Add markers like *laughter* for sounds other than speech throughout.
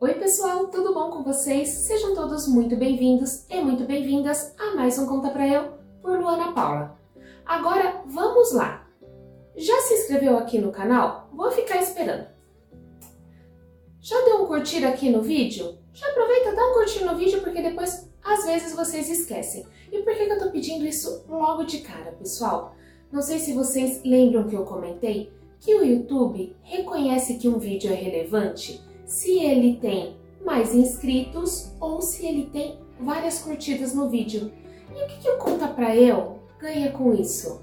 Oi, pessoal, tudo bom com vocês? Sejam todos muito bem-vindos e muito bem-vindas a mais um Conta Pra Eu por Luana Paula. Agora, vamos lá! Já se inscreveu aqui no canal? Vou ficar esperando. Já deu um curtir aqui no vídeo? Já aproveita, dá um curtir no vídeo porque depois, às vezes, vocês esquecem. E por que eu tô pedindo isso logo de cara, pessoal? Não sei se vocês lembram que eu comentei que o YouTube reconhece que um vídeo é relevante se ele tem mais inscritos ou se ele tem várias curtidas no vídeo. E o que, que o Conta Pra Eu ganha com isso?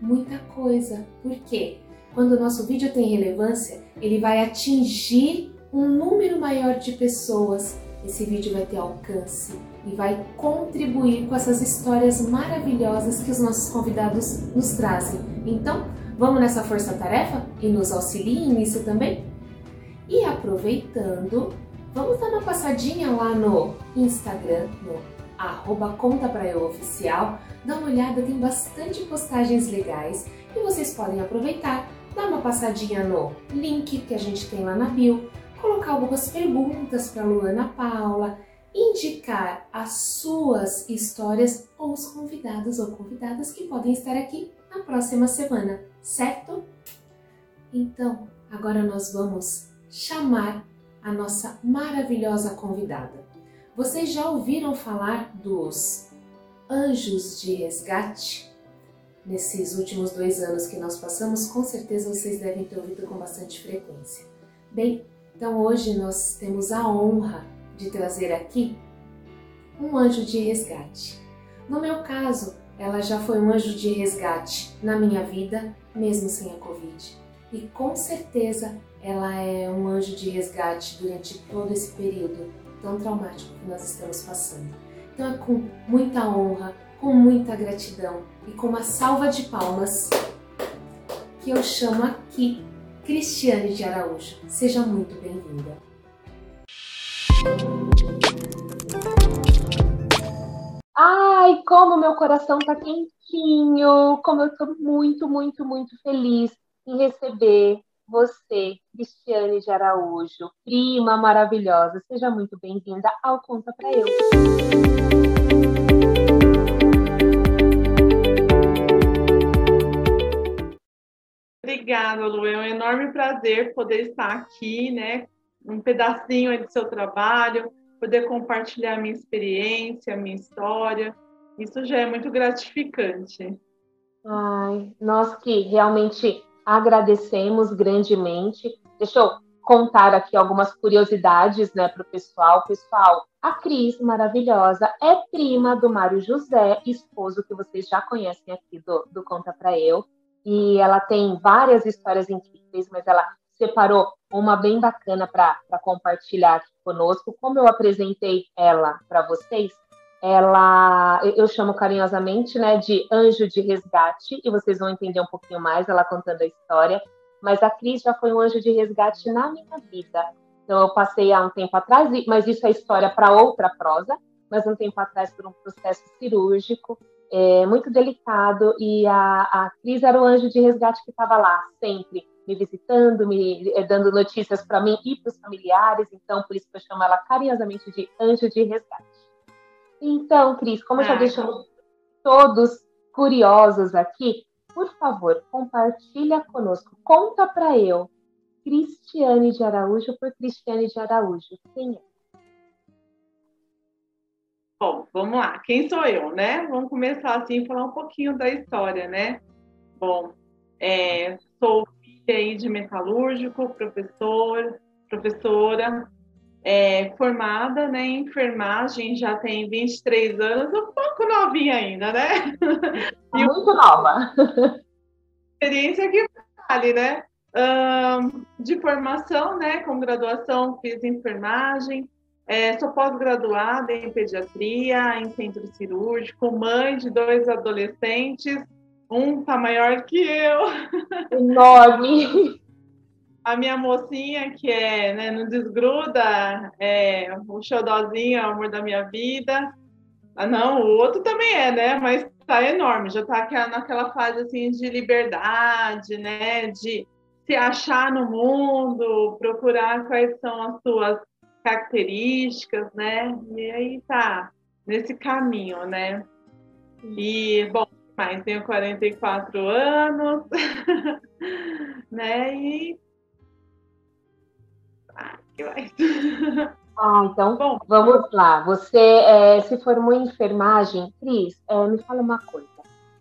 Muita coisa. Por quê? Quando o nosso vídeo tem relevância, ele vai atingir um número maior de pessoas. Esse vídeo vai ter alcance e vai contribuir com essas histórias maravilhosas que os nossos convidados nos trazem. Então, vamos nessa força-tarefa e nos auxiliem nisso também? E aproveitando, vamos dar uma passadinha lá no Instagram, no arroba Conta Pra Eu Oficial. Dá uma olhada, tem bastante postagens legais e vocês podem aproveitar, dar uma passadinha no link que a gente tem lá na bio, colocar algumas perguntas para Luana Paula, indicar as suas histórias ou os convidados ou convidadas que podem estar aqui na próxima semana, certo? Então, agora nós vamos chamar a nossa maravilhosa convidada. Vocês já ouviram falar dos anjos de resgate? Nesses últimos dois anos que nós passamos, com certeza vocês devem ter ouvido com bastante frequência. Bem, então hoje nós temos a honra de trazer aqui um anjo de resgate. No meu caso, ela já foi um anjo de resgate na minha vida, mesmo sem a Covid. E com certeza ela é um anjo de resgate durante todo esse período tão traumático que nós estamos passando. Então é com muita honra, com muita gratidão e com uma salva de palmas que eu chamo aqui Cristiane de Araújo. Seja muito bem-vinda. Ai, como meu coração tá quentinho, como eu tô muito, muito, muito feliz em receber você, Cristiane de Araújo, prima maravilhosa. Seja muito bem-vinda ao Conta Pra Eu. Obrigada, Lu. É um enorme prazer poder estar aqui, né? Um pedacinho do seu trabalho, poder compartilhar minha experiência, minha história. Isso já é muito gratificante. Ai, nós que realmente agradecemos grandemente. Deixa eu contar aqui algumas curiosidades né, para o pessoal. Pessoal, a Cris, maravilhosa, é prima do Mário José, esposo que vocês já conhecem aqui do, do Conta Pra Eu. E ela tem várias histórias incríveis, mas ela separou uma bem bacana para compartilhar aqui conosco. Como eu apresentei ela para vocês, ela eu chamo carinhosamente né, de anjo de resgate, e vocês vão entender um pouquinho mais ela contando a história. Mas a Cris já foi um anjo de resgate na minha vida. Então eu passei há um tempo atrás, mas isso é história para outra prosa, mas um tempo atrás por um processo cirúrgico é, muito delicado, e a, a Cris era o anjo de resgate que estava lá sempre me visitando, me é, dando notícias para mim e para os familiares, então por isso que eu chamo ela carinhosamente de anjo de resgate. Então, Cris, como já ah, deixamos todos curiosos aqui, por favor, compartilha conosco. Conta para eu, Cristiane de Araújo por Cristiane de Araújo. Quem é? Bom, vamos lá. Quem sou eu, né? Vamos começar assim, falar um pouquinho da história, né? Bom, é, sou filha aí de metalúrgico, professor, professora, é, formada né, em enfermagem, já tem 23 anos, um pouco novinha ainda, né? *laughs* Muito nova. Experiência que vale, né? Um, de formação, né, com graduação, fiz enfermagem, é, sou pós-graduada em pediatria, em centro cirúrgico, mãe de dois adolescentes, um tá maior que eu. Enorme! *laughs* a minha mocinha, que é, né, não desgruda, é o xodózinho, é o amor da minha vida. Ah, não, o outro também é, né? Mas tá enorme, já tá naquela fase assim de liberdade, né? De se achar no mundo, procurar quais são as suas características, né? E aí tá nesse caminho, né? E, bom, mas tenho 44 anos, *laughs* né? E. *laughs* Ah, então Bom, vamos lá. Você é, se formou em enfermagem, Cris? É, me fala uma coisa.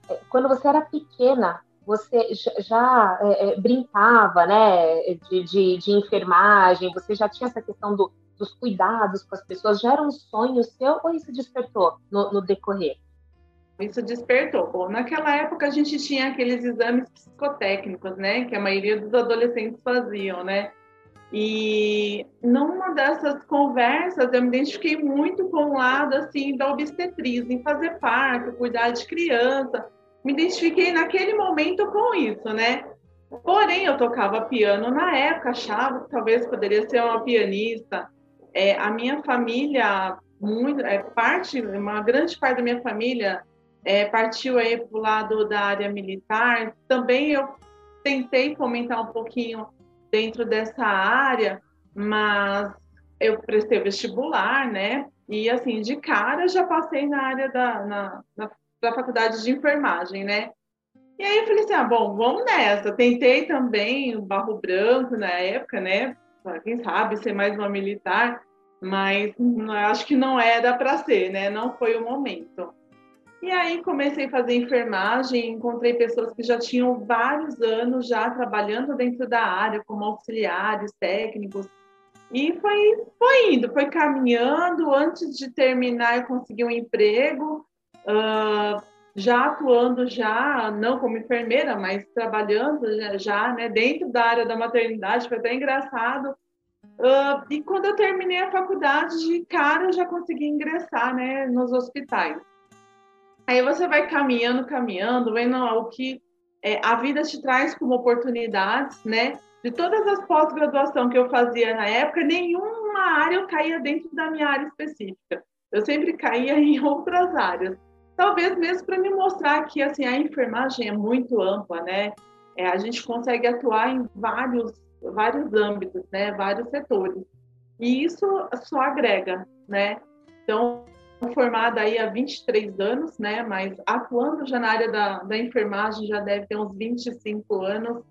É, quando você era pequena, você já é, é, brincava, né, de, de, de, enfermagem? Você já tinha essa questão do, dos cuidados com as pessoas? Já era um sonho seu ou isso despertou no, no decorrer? Isso despertou. Bom, naquela época a gente tinha aqueles exames psicotécnicos, né, que a maioria dos adolescentes faziam, né? E numa dessas conversas eu me identifiquei muito com o lado assim da obstetriz, em fazer parto, cuidar de criança. Me identifiquei naquele momento com isso, né? Porém, eu tocava piano na época, achava que talvez poderia ser uma pianista. É, a minha família, muito, é, parte, uma grande parte da minha família é, partiu aí para o lado da área militar. Também eu tentei fomentar um pouquinho dentro dessa área, mas eu prestei vestibular, né? E assim, de cara já passei na área da, na, na, da faculdade de enfermagem, né? E aí eu falei assim, ah, bom, vamos nessa. Tentei também o Barro Branco na época, né? Quem sabe ser mais uma militar, mas acho que não era para ser, né? Não foi o momento. E aí comecei a fazer enfermagem, encontrei pessoas que já tinham vários anos já trabalhando dentro da área, como auxiliares, técnicos. E foi, foi indo, foi caminhando. Antes de terminar, eu consegui um emprego, uh, já atuando já, não como enfermeira, mas trabalhando já, já né, dentro da área da maternidade, foi até engraçado. Uh, e quando eu terminei a faculdade, de cara eu já consegui ingressar né, nos hospitais. Aí você vai caminhando, caminhando, vendo o que é, a vida te traz como oportunidades, né? De todas as pós-graduação que eu fazia na época, nenhuma área eu caía dentro da minha área específica. Eu sempre caía *laughs* em outras áreas. Talvez mesmo para me mostrar que assim a enfermagem é muito ampla, né? É, a gente consegue atuar em vários vários âmbitos, né? Vários setores. E isso só agrega, né? Então, formada aí há 23 anos, né? Mas atuando já na área da, da enfermagem já deve ter uns 25 anos.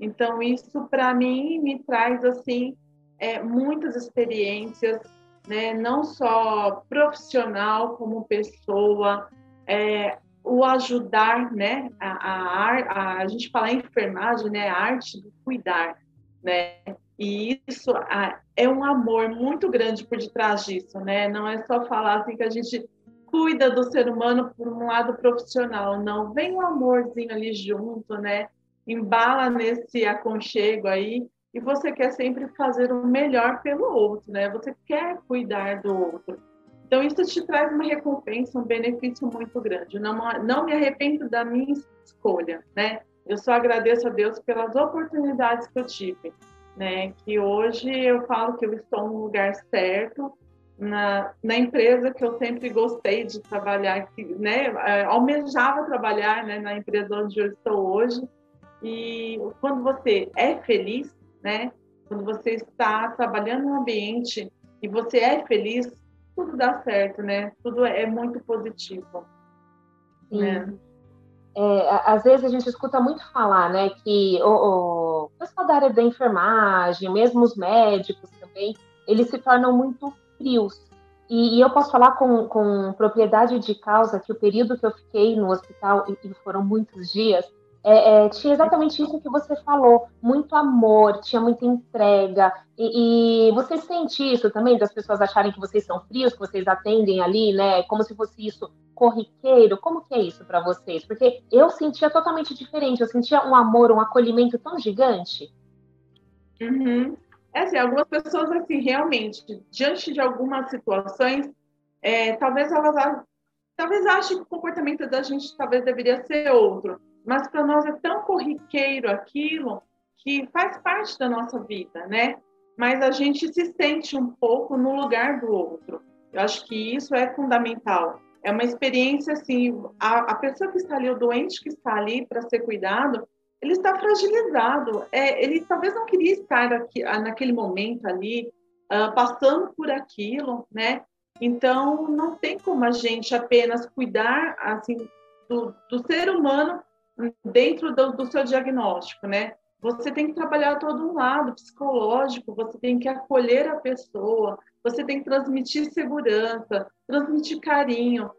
Então isso para mim me traz assim é, muitas experiências, né? Não só profissional como pessoa, é, o ajudar, né? A, a, a, a gente fala em enfermagem, né? A arte do cuidar, né? E isso é um amor muito grande por detrás disso, né? Não é só falar assim que a gente cuida do ser humano por um lado profissional, não. Vem um amorzinho ali junto, né? Embala nesse aconchego aí e você quer sempre fazer o melhor pelo outro, né? Você quer cuidar do outro. Então isso te traz uma recompensa, um benefício muito grande. Não, não me arrependo da minha escolha, né? Eu só agradeço a Deus pelas oportunidades que eu tive né? Que hoje eu falo que eu estou no lugar certo, na, na empresa que eu sempre gostei de trabalhar, que, né? É, almejava trabalhar, né? Na empresa onde eu estou hoje. E quando você é feliz, né? Quando você está trabalhando um ambiente e você é feliz, tudo dá certo, né? Tudo é muito positivo. Sim. Né? É, às vezes a gente escuta muito falar, né, que o, o pessoal da área da enfermagem, mesmo os médicos também, eles se tornam muito frios. E, e eu posso falar com, com, propriedade de causa que o período que eu fiquei no hospital, e, foram muitos dias, é, é, tinha exatamente isso que você falou, muito amor, tinha muita entrega. E, e, você sente isso também, das pessoas acharem que vocês são frios, que vocês atendem ali, né? Como se fosse isso corriqueiro? Como que é isso para vocês? Porque eu sentia totalmente diferente, eu sentia um amor, um acolhimento tão gigante. Uhum. É assim, algumas pessoas, assim, realmente, diante de algumas situações, é, talvez elas talvez achem que o comportamento da gente talvez deveria ser outro, mas para nós é tão corriqueiro aquilo que faz parte da nossa vida, né? Mas a gente se sente um pouco no lugar do outro. Eu acho que isso é fundamental é uma experiência assim, a, a, pessoa que está ali, o doente que está ali para ser cuidado, ele está fragilizado. É, ele talvez não queria estar aqui, naquele momento ali, uh, passando por aquilo, né? Então, não tem como a gente apenas cuidar assim do, do ser humano dentro do, do, seu diagnóstico, né? Você tem que trabalhar todo um lado psicológico, você tem que acolher a pessoa, você tem que transmitir segurança, transmitir carinho.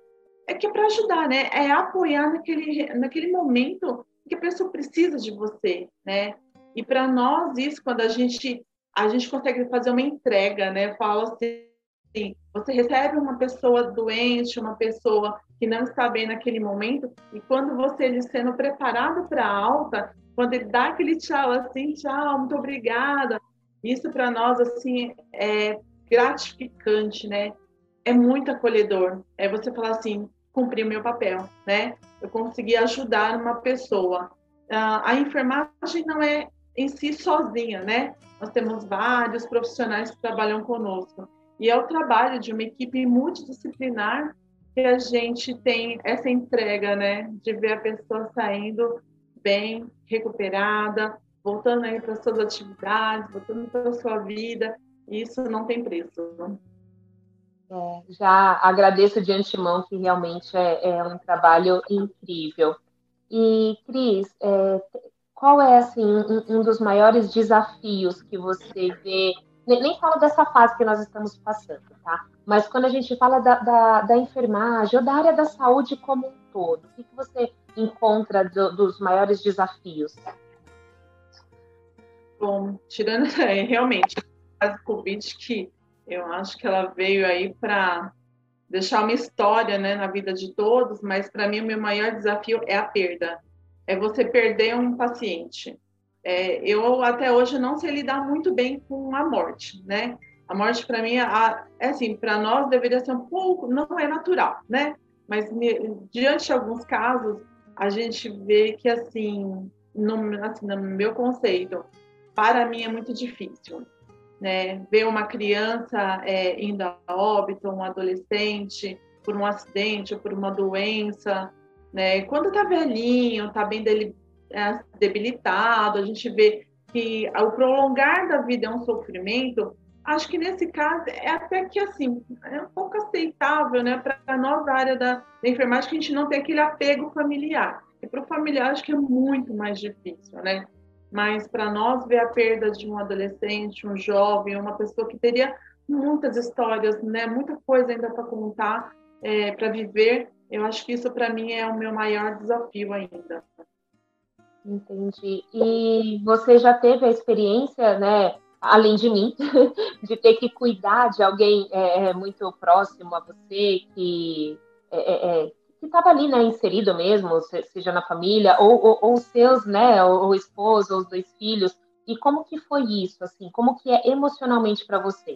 É que é para ajudar, né? É apoiar naquele, naquele momento que a pessoa precisa de você, né? E para nós isso, quando a gente a gente consegue fazer uma entrega, né? Fala assim, você recebe uma pessoa doente, uma pessoa que não está bem naquele momento, e quando você ele sendo preparado para a alta, quando ele dá aquele tchau assim, tchau, muito obrigada, isso para nós assim é gratificante, né? É muito acolhedor. É você falar assim, cumpri o meu papel, né? Eu consegui ajudar uma pessoa. Uh, a enfermagem não é em si sozinha, né? Nós temos vários profissionais que trabalham conosco. E é o trabalho de uma equipe multidisciplinar que a gente tem essa entrega, né? De ver a pessoa saindo bem, recuperada, voltando aí para suas atividades, voltando para sua vida. Isso não tem preço. É, já agradeço de antemão que realmente é, é um trabalho incrível. E, Cris, é, qual é assim um, um, dos maiores desafios que você vê? Nem, falo dessa fase que nós estamos passando, tá? Mas quando a gente fala da, da, da enfermagem ou da área da saúde como um todo, o que, que você encontra do, dos maiores desafios? Bom, tirando *laughs* é, realmente a Covid que eu acho que ela veio aí para deixar uma história né, na vida de todos, mas para mim o meu maior desafio é a perda é você perder um paciente. É, eu até hoje não sei lidar muito bem com a morte, né? A morte para mim é, é assim, para nós deveria ser um pouco, não é natural, né? Mas me, diante de alguns casos a gente vê que assim, no, assim, no meu conceito, para mim é muito difícil, né? Ver uma criança é, indo a óbito, um adolescente por um acidente ou por uma doença, né? Quando está velhinho, está bem é, debilitado, a gente vê que o prolongar da vida é um sofrimento, acho que nesse caso é até que assim, é um pouco aceitável, né, para nós da área da, da, enfermagem que a gente não tem aquele apego familiar. E para o familiar acho que é muito mais difícil, né? Mas para nós ver a perda de um adolescente, um jovem, uma pessoa que teria muitas histórias, né, muita coisa ainda para contar, é, para viver, eu acho que isso para mim é o meu maior desafio ainda. Entendi. E você já teve a experiência, né, além de mim, *laughs* de ter que cuidar de alguém é, é muito próximo a você, que é, é, é estava ali, né, inserido mesmo, seja na família, ou, ou, ou seus, né, ou esposo, ou os dois filhos, e como que foi isso, assim, como que é emocionalmente para você?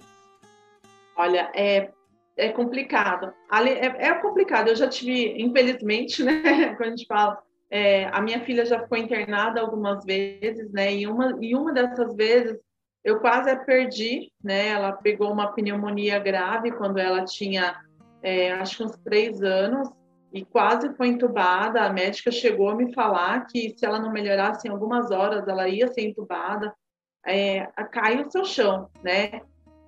Olha, é, é complicado. É, é, complicado. Eu já tive, infelizmente, *laughs* né? Quando a gente fala, é, a minha filha já ficou internada algumas vezes, né? E uma, e uma dessas vezes eu quase a perdi, né? Ela pegou uma pneumonia grave quando ela tinha, é, acho que uns três anos, e quase foi entubada. A médica chegou a me falar que se ela não melhorasse em algumas horas, ela ia ser entubada. É, cai o seu chão, né?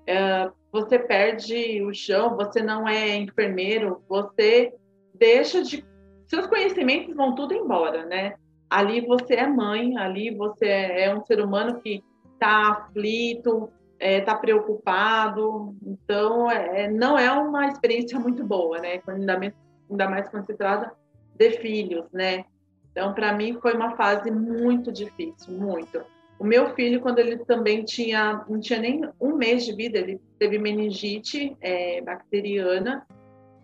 É, você perde o chão, você não é enfermeiro, você deixa de. Seus conhecimentos vão tudo embora, né? Ali você é mãe, ali você é um ser humano que está aflito, está é, tá preocupado, então é, não é uma experiência muito boa, né? Ainda mais, ainda mais quando se trata de filhos, né? Então, para mim, foi uma fase muito difícil, muito. O meu filho, quando ele também tinha, não tinha nem um mês de vida, ele teve meningite é, bacteriana.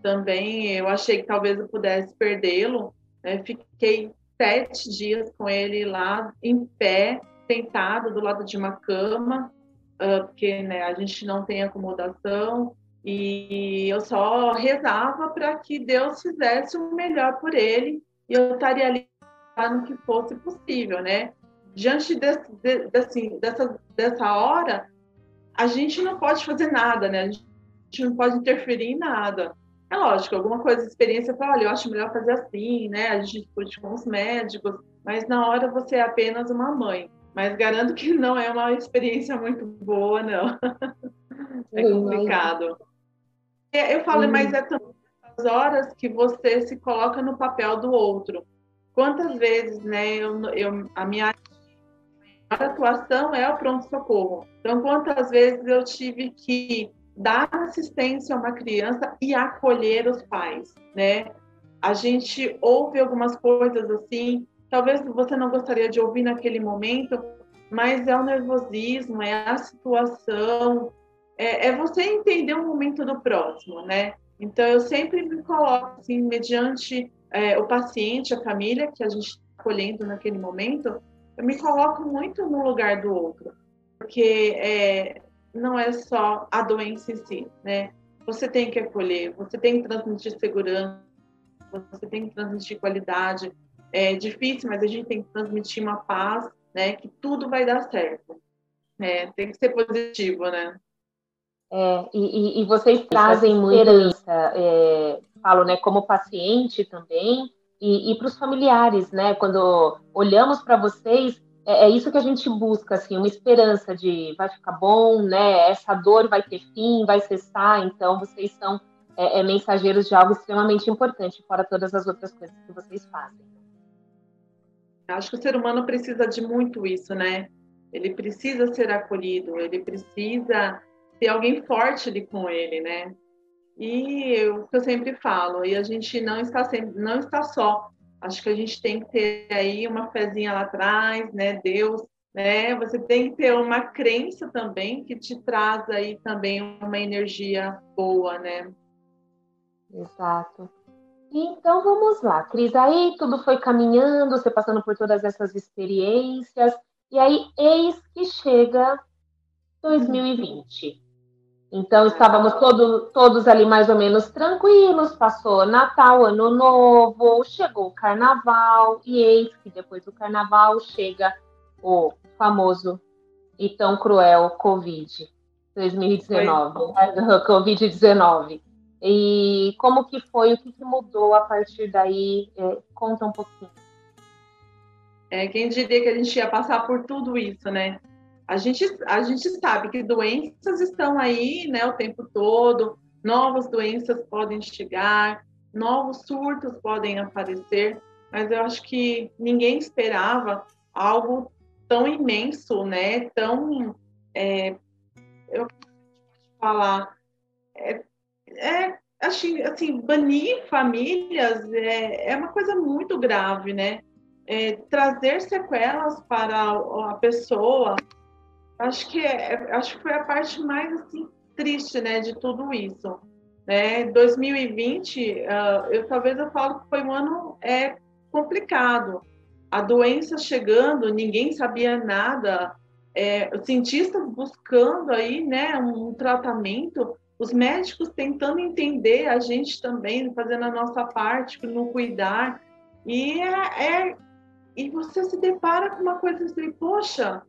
Também eu achei que talvez eu pudesse perdê-lo. Né? Fiquei sete dias com ele lá em pé, sentado do lado de uma cama, uh, porque né, a gente não tem acomodação. E eu só rezava para que Deus fizesse o melhor por ele e eu estaria ali no que fosse possível, né? diante desse, de, desse, dessa, dessa hora, a gente não pode fazer nada, né? A gente não pode interferir em nada. É lógico, alguma coisa, experiência, fala, olha, eu acho melhor fazer assim, né? A gente discute com os médicos, mas na hora você é apenas uma mãe. Mas garanto que não é uma experiência muito boa, não. *laughs* É complicado. É, eu falo, mas é também as horas que você se coloca no papel do outro. Quantas vezes, né, eu, eu, a minha atuação é o pronto-socorro. Então, quantas vezes eu tive que dar assistência a uma criança e acolher os pais, né? A gente ouve algumas coisas assim, talvez você não gostaria de ouvir naquele momento, mas é o nervosismo, é a situação, é, é você entender o momento do próximo, né? Então, eu sempre me coloco, assim, mediante é, o paciente, a família que a gente está acolhendo naquele momento, eu me coloco muito no lugar do outro, porque é, não é só a doença em si, né? Você tem que acolher, você tem que transmitir segurança, você tem que transmitir qualidade. É difícil, mas a gente tem que transmitir uma paz, né? Que tudo vai dar certo. É, tem que ser positivo, né? É, e, e, vocês trazem muita, é, falo, né, como paciente também, e, e para os familiares, né, quando olhamos para vocês, é, é, isso que a gente busca, assim, uma esperança de vai ficar bom, né, essa dor vai ter fim, vai cessar, então vocês são é, é mensageiros de algo extremamente importante, fora todas as outras coisas que vocês fazem. Acho que o ser humano precisa de muito isso, né? Ele precisa ser acolhido, ele precisa ter alguém forte ali com ele, né? E o que eu sempre falo, e a gente não está sempre, não está só. Acho que a gente tem que ter aí uma fezinha lá atrás, né? Deus, né? Você tem que ter uma crença também que te traz aí também uma energia boa, né? Exato. Então vamos lá, Cris. Aí tudo foi caminhando, você passando por todas essas experiências, e aí eis que chega 2020. Então estávamos todo, todos ali mais ou menos tranquilos, passou Natal, Ano Novo, chegou o Carnaval, e eis que depois do Carnaval chega o famoso e tão cruel Covid 2019, *laughs* Covid-19. E como que foi, o que, que mudou a partir daí? É, conta um pouquinho. É, quem diria que a gente ia passar por tudo isso, né? A gente, a gente sabe que doenças estão aí né, o tempo todo, novas doenças podem chegar, novos surtos podem aparecer, mas eu acho que ninguém esperava algo tão imenso, né? Tão, é, eu falar, é, é assim, assim, banir famílias é, é uma coisa muito grave, né? É, trazer sequelas para a pessoa acho que é, é, acho que foi a parte mais assim triste, né, de tudo isso. Né? 2020, uh, eu talvez eu falo que foi um ano é complicado. A doença chegando, ninguém sabia nada. É, os cientistas buscando aí, né, um tratamento, os médicos tentando entender, a gente também fazendo a nossa parte no cuidar. E é, é e você se depara com uma coisa assim, poxa,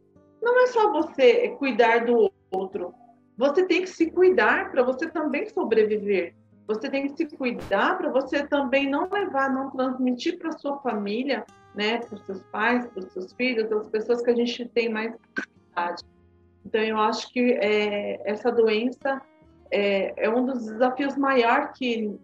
não é só você cuidar do outro. Você tem que se cuidar para você também sobreviver. Você tem que se cuidar para você também não levar, não transmitir para sua família, né, para os seus pais, para os seus filhos, as pessoas que a gente tem mais idade. Então, eu acho que é, essa doença é, é, um dos desafios maiores que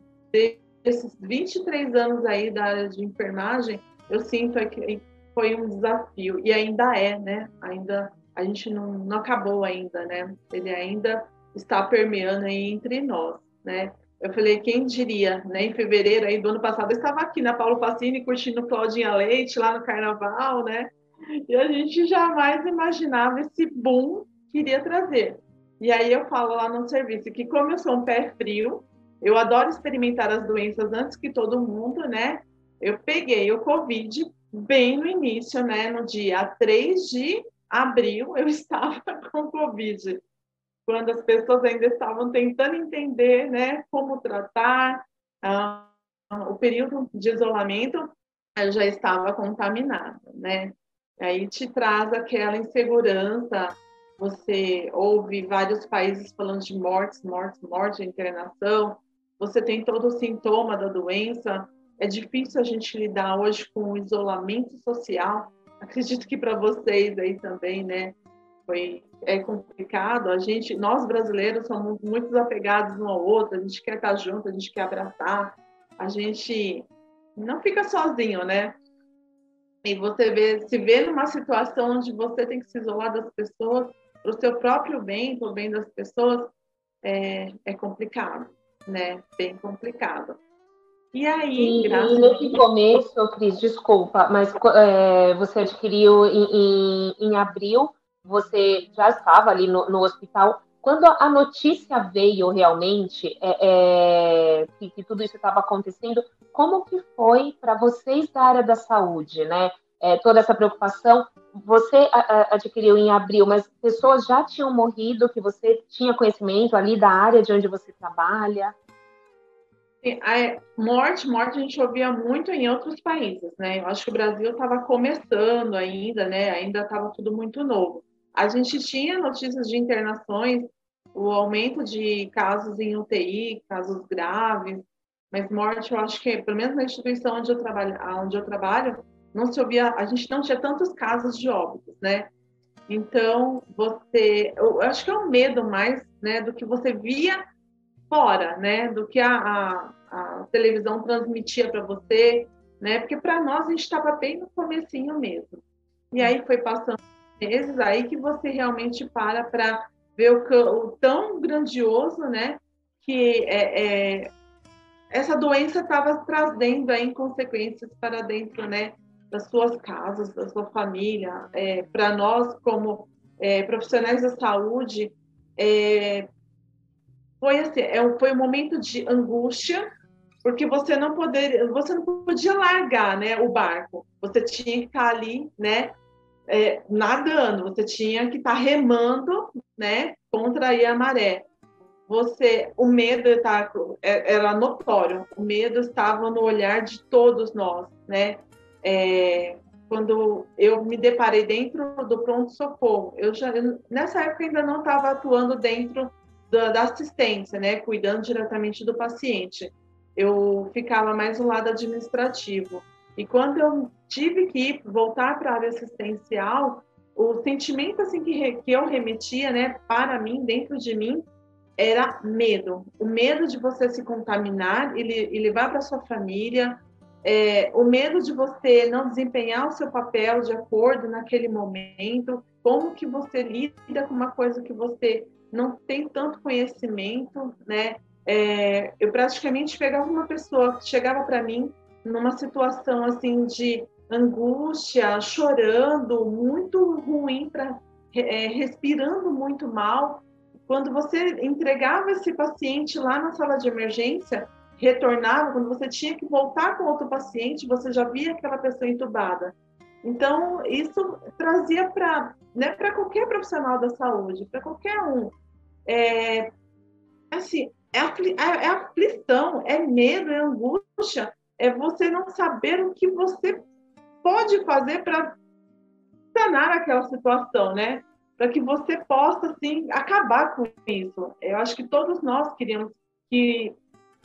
desses 23 anos aí da área de enfermagem, eu sinto é que foi um desafio e ainda é, né? Ainda a gente não, não acabou ainda, né? Ele ainda está permeando aí entre nós, né? Eu falei, quem diria, né? Em fevereiro aí do ano passado, eu estava aqui na Paulo Facini curtindo Claudinha Leite lá no Carnaval, né? E a gente jamais imaginava esse boom que iria trazer. E aí eu falo lá no serviço que como eu sou um pé frio, eu adoro experimentar as doenças antes que todo mundo, né? Eu peguei o Covid bem no início, né, no dia 3 de abril, eu *laughs* estava com Covid, quando as pessoas ainda estavam tentando entender, né, como tratar, uh, o período de isolamento, eu já estava contaminada, né, aí te traz aquela insegurança, você ouve vários países falando de mortes, mortes, morte, internação, você tem todo o sintoma da doença, é difícil a gente lidar hoje com o isolamento social. Acredito que para vocês aí também, né? foi é complicado. A gente, nós brasileiros somos muito desapegados um ao outro. A gente quer estar junto, a gente quer abraçar. A gente não fica sozinho, né? E você vê, se vê numa situação onde você tem que se isolar das pessoas para o seu próprio bem, para o bem das pessoas, é, é complicado, né? Bem complicado. E aí, e, graças... nesse começo, Cris, desculpa, mas é, você adquiriu em, em, em, abril, você já estava ali no, no hospital. Quando a notícia veio realmente é, é, que, que, tudo isso estava acontecendo, como que foi para vocês da área da saúde, né? É, toda essa preocupação, você adquiriu em abril, mas pessoas já tinham morrido, que você tinha conhecimento ali da área de onde você trabalha? A morte, morte a gente ouvia muito em outros países, né? Eu acho que o Brasil estava começando ainda, né? Ainda estava tudo muito novo. A gente tinha notícias de internações, o aumento de casos em UTI, casos graves, mas morte, eu acho que, pelo menos na instituição onde eu trabalho, onde eu trabalho, não se ouvia, a gente não tinha tantos casos de óbitos, né? Então, você, eu acho que é um medo mais, né, do que você via fora, né, do que a, a, a televisão transmitia para você, né, porque para nós a gente estava bem no comecinho mesmo. E aí foi passando meses aí que você realmente para para ver o, o, tão grandioso, né, que é, é essa doença estava trazendo aí consequências para dentro, né, das suas casas, da sua família. É, para nós como é, profissionais da saúde, é, foi assim, é, foi um momento de angústia, porque você não poder, você não podia largar, né, o barco. Você tinha que estar ali, né, é, nadando. Você tinha que estar remando, né, contra a maré. Você, o medo tá, é, era notório. O medo estava no olhar de todos nós, né? É, quando eu me deparei dentro do pronto socorro, eu já nessa época ainda não estava atuando dentro da, da, assistência, né, cuidando diretamente do paciente. Eu ficava mais no lado administrativo. E quando eu tive que voltar para a área assistencial, o sentimento assim que, que eu remetia, né, para mim, dentro de mim, era medo. O medo de você se contaminar e, e levar para sua família, é, o medo de você não desempenhar o seu papel de acordo naquele momento, como que você lida com uma coisa que você não tem tanto conhecimento, né? É, eu praticamente pegava uma pessoa que chegava para mim numa situação assim de angústia, chorando, muito ruim para é, respirando muito mal. Quando você entregava esse paciente lá na sala de emergência, retornava, quando você tinha que voltar com outro paciente, você já via aquela pessoa entubada. Então, isso trazia para né, qualquer profissional da saúde, para qualquer um. É, assim, é, afli é, é aflição, é medo, é angústia, é você não saber o que você pode fazer para sanar aquela situação, né? Para que você possa, assim, acabar com isso. Eu acho que todos nós queríamos que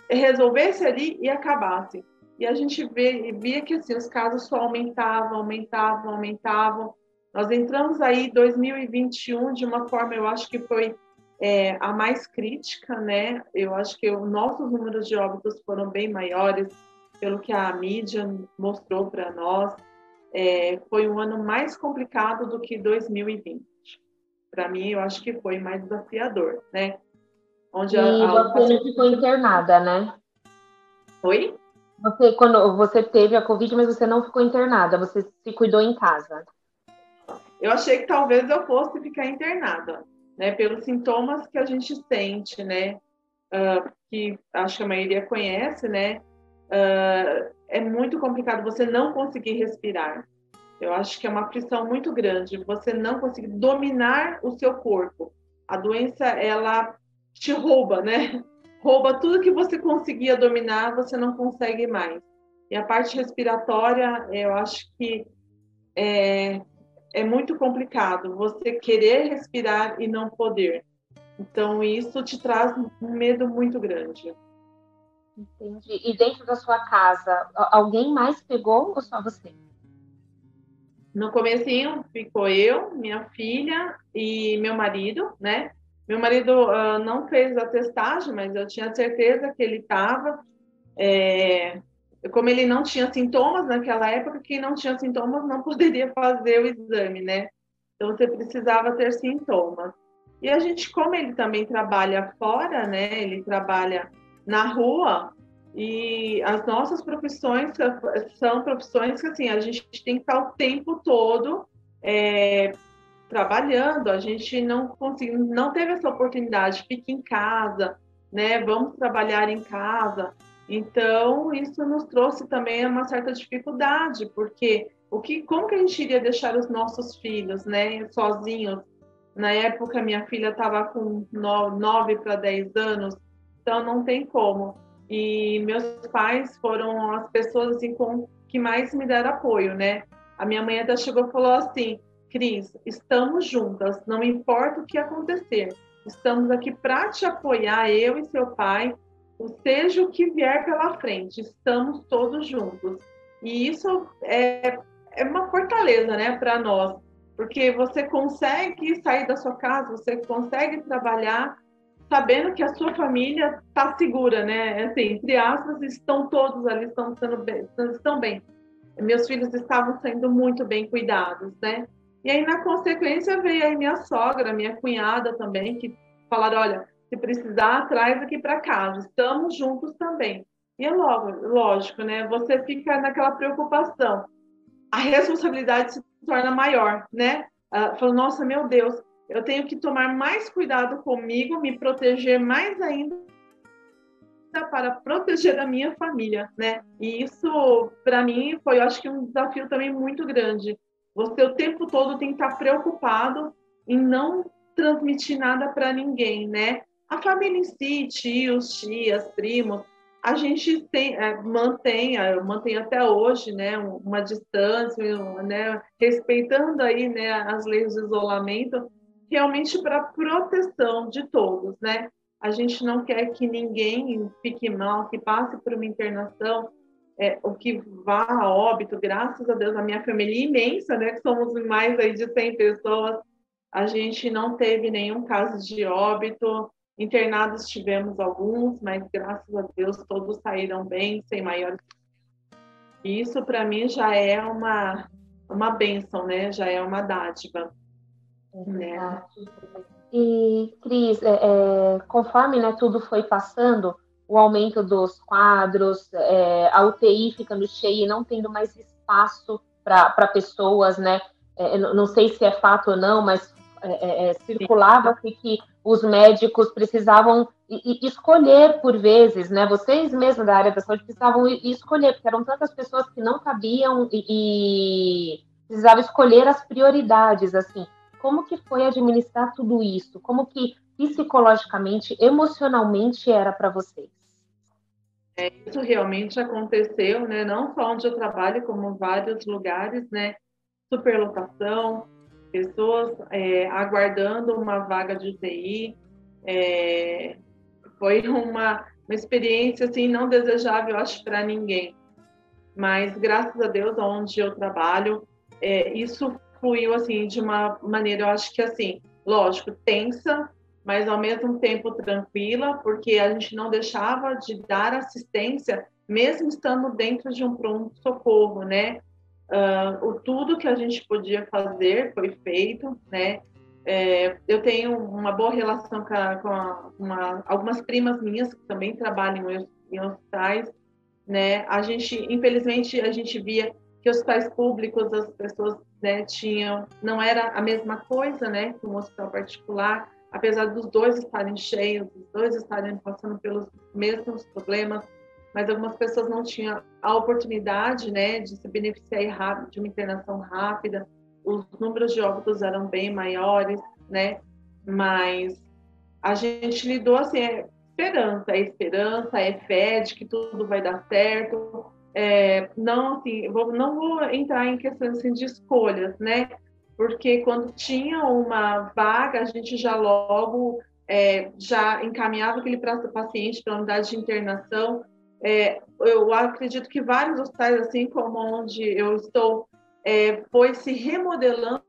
resolvesse ali e acabasse. E a gente vê, via que assim, os casos só aumentavam, aumentavam, aumentavam. Nós entramos aí em 2021 de uma forma, eu acho que foi é, a mais crítica, né? Eu acho que os nossos números de óbitos foram bem maiores, pelo que a mídia mostrou para nós. É, foi um ano mais complicado do que 2020. Para mim, eu acho que foi mais desafiador, né? Onde e a, a, você não ficou internada, né? Oi? Você, quando você teve a Covid, mas você não ficou internada, você se cuidou em casa. Eu achei que talvez eu fosse ficar internada, né? Pelos sintomas que a gente sente, né? Uh, que acho que a maioria conhece, né? Uh, é muito complicado você não conseguir respirar. Eu acho que é uma pressão muito grande, você não conseguir dominar o seu corpo. A doença, ela te rouba, né? rouba tudo que você conseguia dominar, você não consegue mais. E a parte respiratória, eu acho que é, é muito complicado você querer respirar e não poder. Então, isso te traz um medo muito grande. Entendi. E dentro da sua casa, alguém mais pegou ou só você? no comecinho ficou eu, minha filha e meu marido, né? Meu marido uh, não fez a testagem, mas eu tinha certeza que ele estava. É, como ele não tinha sintomas naquela época, quem não tinha sintomas não *laughs* poderia fazer o exame, né? Então você precisava ter sintomas. E a gente, como ele também trabalha fora, né? Ele trabalha na rua e as nossas profissões são profissões que assim a gente tem que estar o tempo todo é, trabalhando. A gente não conseguiu, não teve essa oportunidade. Fique em casa, né? Vamos trabalhar em casa. Então isso nos trouxe também uma certa dificuldade, porque o que, como que a gente iria deixar os nossos filhos, né, sozinhos na época, minha filha estava com 9 para 10 anos, então não tem como. E meus pais foram as pessoas assim, com, que mais me deram apoio, né? A minha mãe até chegou e falou assim: Cris, estamos juntas, não importa o que acontecer, estamos aqui para te apoiar, eu e seu pai, seja o que vier pela frente, estamos todos juntos. E isso é, é uma fortaleza, né, para nós porque você consegue sair da sua casa, você consegue trabalhar sabendo que a sua família está segura, né? Assim, entre aspas, estão todos ali, estão sendo bem, estão bem. Meus filhos estavam sendo muito bem cuidados, né? E aí, na consequência, veio aí minha sogra, minha cunhada também, que falaram, olha, se precisar, traz aqui para casa, estamos juntos também. E é logo, lógico, né? Você fica naquela preocupação. A responsabilidade se torna maior, né? Uh, falou, nossa, meu Deus, eu tenho que tomar mais cuidado comigo, me proteger mais ainda para proteger a minha família, né? E isso, para mim, foi, eu acho que um desafio também muito grande. Você o tempo todo tem que estar preocupado em não transmitir nada para ninguém, né? A família em si, tios, tias, primos, a gente tem, é, mantém, mantém até hoje, né, uma distância, né, respeitando aí, né, as leis de isolamento, realmente para proteção de todos, né? A gente não quer que ninguém fique mal, que passe por uma internação, é, o que vá a óbito, graças a Deus, a minha família é imensa, né, que somos mais aí de 100 pessoas, a gente não teve nenhum caso de óbito, Internados tivemos alguns, mas graças a Deus todos saíram bem, sem maiores. E isso para mim já é uma uma bênção, né? Já é uma dádiva. Né? E Cris, é, é, conforme né, tudo foi passando, o aumento dos quadros, é, a UTI ficando cheia e não tendo mais espaço para pessoas, né? É, não sei se é fato ou não, mas é, é, circulava-se que os médicos precisavam escolher por vezes, né? Vocês mesmos da área da saúde precisavam escolher, porque eram tantas pessoas que não sabiam e, e precisavam escolher as prioridades, assim. Como que foi administrar tudo isso? Como que psicologicamente, emocionalmente era para vocês? É, isso realmente aconteceu, né? Não só onde eu trabalho, como vários lugares, né? Superlotação, pessoas é, aguardando uma vaga de UTI. É, foi uma, uma experiência assim não desejável, acho, para ninguém. Mas graças a Deus, onde eu trabalho, é, isso fluiu assim de uma maneira, eu acho que assim, lógico, tensa, mas ao mesmo tempo tranquila, porque a gente não deixava de dar assistência, mesmo estando dentro de um pronto socorro, né? Uh, o tudo que a gente podia fazer foi feito, né? É, eu tenho uma boa relação com, a, com a, uma, algumas primas minhas que também trabalham em, em hospitais, né? A gente, infelizmente, a gente via que hospitais públicos as pessoas né, tinham, não era a mesma coisa, né, que um hospital particular, apesar dos dois estarem cheios, dos dois estarem passando pelos mesmos problemas, mas algumas pessoas não tinham a oportunidade, né, de se beneficiar rápido, de uma internação rápida. Os números de óbitos eram bem maiores, né, mas a gente lidou assim, é esperança, é esperança, é fé de que tudo vai dar certo. É, não, assim, vou, não vou entrar em questões assim, de escolhas, né, porque quando tinha uma vaga, a gente já logo é, já encaminhava aquele paciente para a unidade de internação é, eu acredito que vários hospitais, assim como onde eu estou, é, foi se remodelando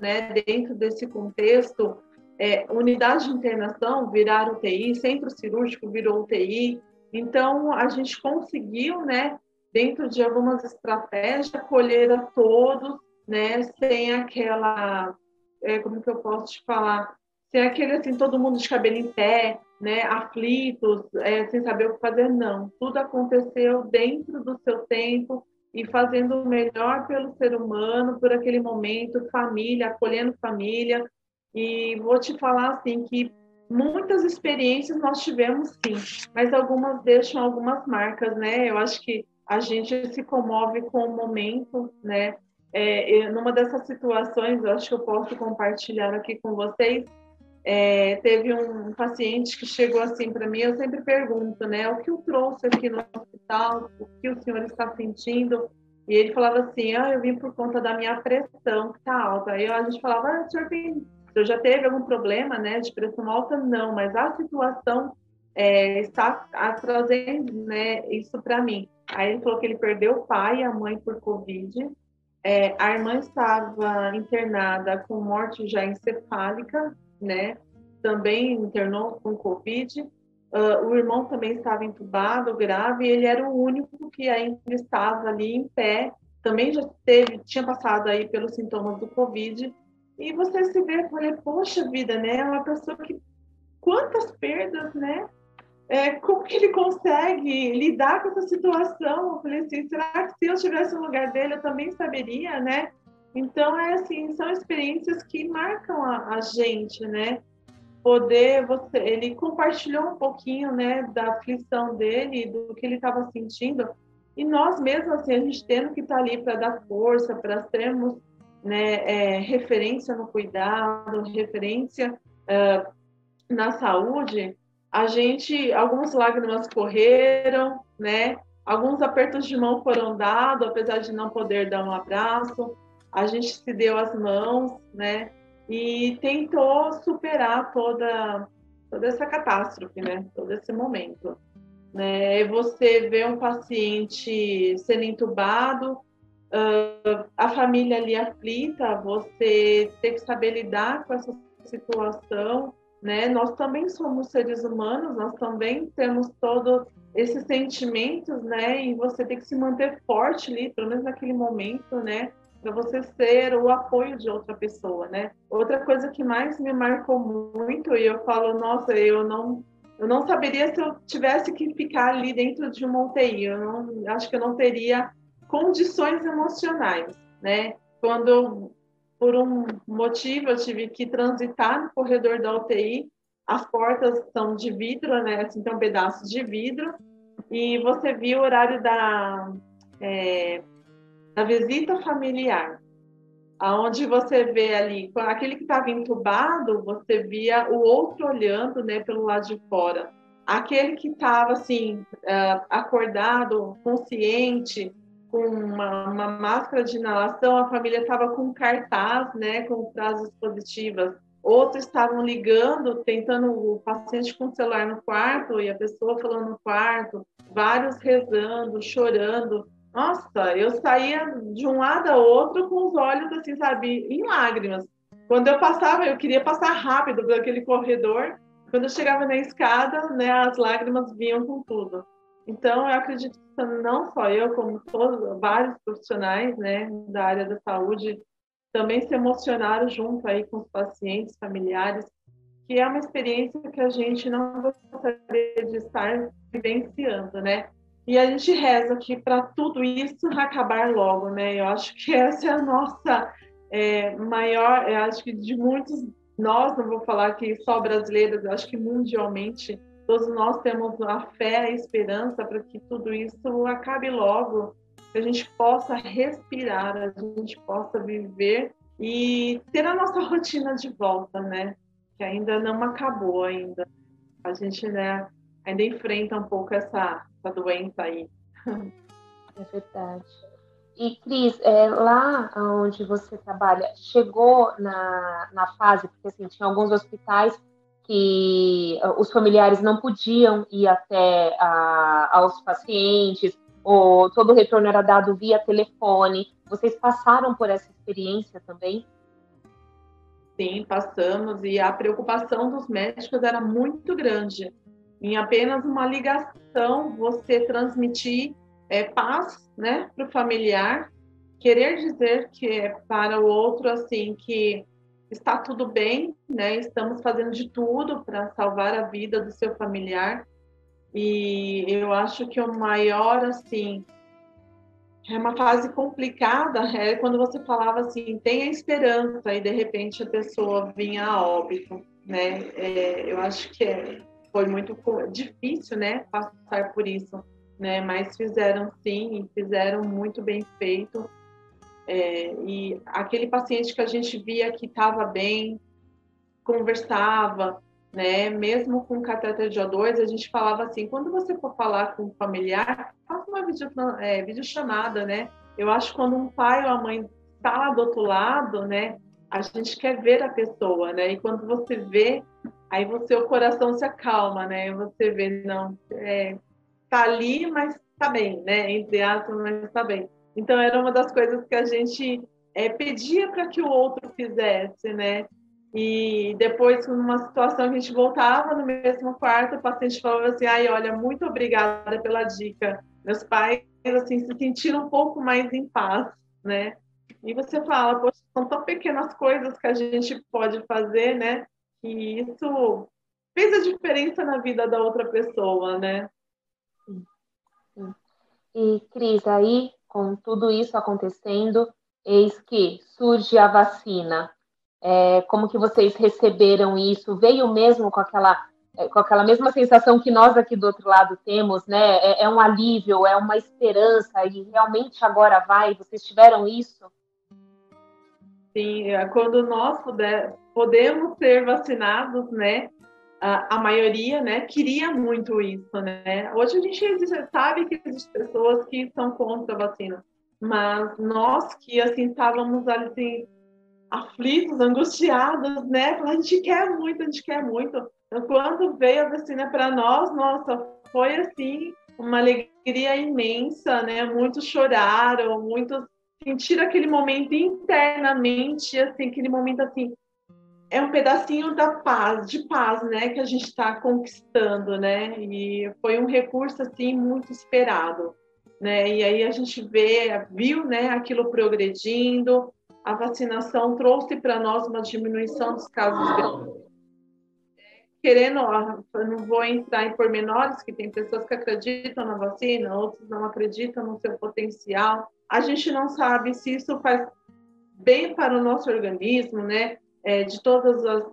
né, dentro desse contexto. É, unidade de internação virar UTI, centro cirúrgico virou UTI. Então, a gente conseguiu, né, dentro de algumas estratégias, acolher a todos, né, sem aquela, é, como que eu posso te falar, sem aquele assim, todo mundo de cabelo em pé, né, aflitos, é, sem saber o que fazer, não. Tudo aconteceu dentro do seu tempo, e fazendo o melhor pelo ser humano, por aquele momento, família, acolhendo família. E vou te falar assim que muitas experiências nós tivemos sim, mas algumas deixam algumas marcas, né? Eu acho que a gente se comove com o momento, né? É, numa dessas situações, eu acho que eu posso compartilhar aqui com vocês. É, teve um paciente que chegou assim para mim, eu sempre pergunto, né, o que o trouxe aqui no hospital, o que o senhor está sentindo? E ele falava assim, ah, eu vim por conta da minha pressão que está alta. Aí a gente falava, ah, o senhor, tem, já teve algum problema, né, de pressão alta? Não, mas a situação é, está trazendo, né, isso para mim. Aí ele falou que ele perdeu o pai e a mãe por Covid, é, a irmã estava internada com morte já encefálica, né? Também internou com Covid. Uh, o irmão também estava entubado, grave, e ele era o único que ainda estava ali em pé. Também já teve, tinha passado aí pelos sintomas do Covid. E você se vê, falei, poxa vida, né? É uma pessoa que quantas perdas, né? É, como que ele consegue lidar com essa situação? Eu falei assim, será que se eu estivesse no lugar dele, eu também saberia, né? Então, é assim, são experiências que marcam a, a gente, né? Poder, você, ele compartilhou um pouquinho, né, da aflição dele, do que ele estava sentindo, e nós mesmos, assim, a gente tendo que estar tá ali para dar força, para termos, né, é, referência no cuidado, referência na saúde, a gente, algumas lágrimas correram, né? Alguns apertos de mão foram dados, apesar de não poder dar um abraço a gente se deu as mãos, né? E tentou superar toda, toda essa catástrofe, né? Todo esse momento. Né? Você vê um paciente sendo entubado, a família ali aflita, você tem que saber lidar com essa situação, né? Nós também somos seres humanos, nós também temos todos esses sentimentos, né? E você tem que se manter forte ali, pelo menos naquele momento, né? Para você ser o apoio de outra pessoa, né? Outra coisa que mais me marcou muito e eu falo, nossa, eu não eu não saberia se eu tivesse que ficar ali dentro de uma UTI. Eu não, acho que eu não teria condições emocionais, né? Quando por um motivo eu tive que transitar no corredor da UTI, as portas são de vidro, né? Assim, tem um pedaço de vidro e você viu o horário da é, da visita familiar, aonde você vê ali, aquele que estava entubado, você via o outro olhando, né, pelo lado de fora. Aquele que estava assim, uh, acordado, consciente, com uma, uma, máscara de inalação, a família estava com cartaz, né, com frases positivas. Outros estavam ligando, tentando o paciente com o celular no quarto e a pessoa falando no quarto, vários rezando, chorando. Nossa, eu saía de um lado a outro com os olhos assim, sabe, em lágrimas. Quando eu passava, eu queria passar rápido por aquele corredor. Quando eu chegava na escada, né, as lágrimas vinham com tudo. Então, eu acredito que não só eu, como todos, vários profissionais, né, da área da saúde, também se emocionaram junto aí com os pacientes, familiares, que é uma experiência que a gente não gostaria de estar vivenciando, né? E a gente reza aqui para tudo isso acabar logo, né? Eu acho que essa é a nossa é, maior, eu acho que de muitos nós, não vou falar que só brasileiros, eu acho que mundialmente todos nós temos a fé, a esperança para que tudo isso acabe logo, que a gente possa respirar, a gente possa viver e ter a nossa rotina de volta, né? Que ainda não acabou ainda. A gente, né, ainda enfrenta um pouco essa essa doença aí. É verdade. E, Cris, é, lá onde você trabalha, chegou na, na fase, porque assim, tinha alguns hospitais que uh, os familiares não podiam ir até a, aos pacientes, ou todo o retorno era dado via telefone. Vocês passaram por essa experiência também? Sim, passamos e a preocupação dos médicos era muito grande. Em apenas uma ligação, você transmitir é, paz né, para o familiar, querer dizer que é para o outro assim que está tudo bem, né? Estamos fazendo de tudo para salvar a vida do seu familiar. E eu acho que o maior assim é uma fase complicada, é quando você falava assim, tenha esperança e de repente a pessoa vinha a óbito, né? É, eu acho que é, foi muito difícil, né, passar por isso, né? Mas fizeram sim e fizeram muito bem feito é, e aquele paciente que a gente via que estava bem, conversava, né? Mesmo com catéter de O2, a gente falava assim: quando você for falar com um familiar, faça uma vídeo, é, videochamada, né? Eu acho que quando um pai ou a mãe está lá do outro lado, né? A gente quer ver a pessoa, né? E quando você vê, aí o coração se acalma, né? Você vê, não, é, tá ali, mas tá bem, né? Entre aspas, mas tá bem. Então, era uma das coisas que a gente é, pedia para que o outro fizesse, né? E depois, numa situação que a gente voltava no mesmo quarto, o paciente falava assim: ai, olha, muito obrigada pela dica. Meus pais, assim, se sentiram um pouco mais em paz, né? E você fala, poxa, são tão pequenas coisas que a gente pode fazer, né? E isso fez a diferença na vida da outra pessoa, né? E, Cris, aí com tudo isso acontecendo, eis que surge a vacina. É, como que vocês receberam isso? Veio mesmo com aquela é, com aquela mesma sensação que nós aqui do outro lado temos, né? É, é um alívio, é uma esperança e realmente agora vai. Vocês tiveram isso? Sim, é, quando nós puder, podemos ser vacinados, né? a, a, maioria, né, queria muito isso, né? Hoje a gente sabe que existem pessoas que são contra a vacina, mas nós que assim estávamos assim aflitos, angustiados, né? A gente quer muito, a gente quer muito. Então, quando veio a vacina para nós, nossa, foi assim uma alegria imensa, né? Muitos choraram, muitos sentiram aquele momento internamente, assim, aquele momento assim, é um pedacinho da paz, de paz, né, que a gente está conquistando, né? E foi um recurso assim muito esperado, né? E aí a gente vê, viu, né, aquilo progredindo. A vacinação trouxe para nós uma diminuição dos casos. Querendo, eu não vou entrar em pormenores, que tem pessoas que acreditam na vacina, outros não acreditam no seu potencial. A gente não sabe se isso faz bem para o nosso organismo, né? é, de todas as,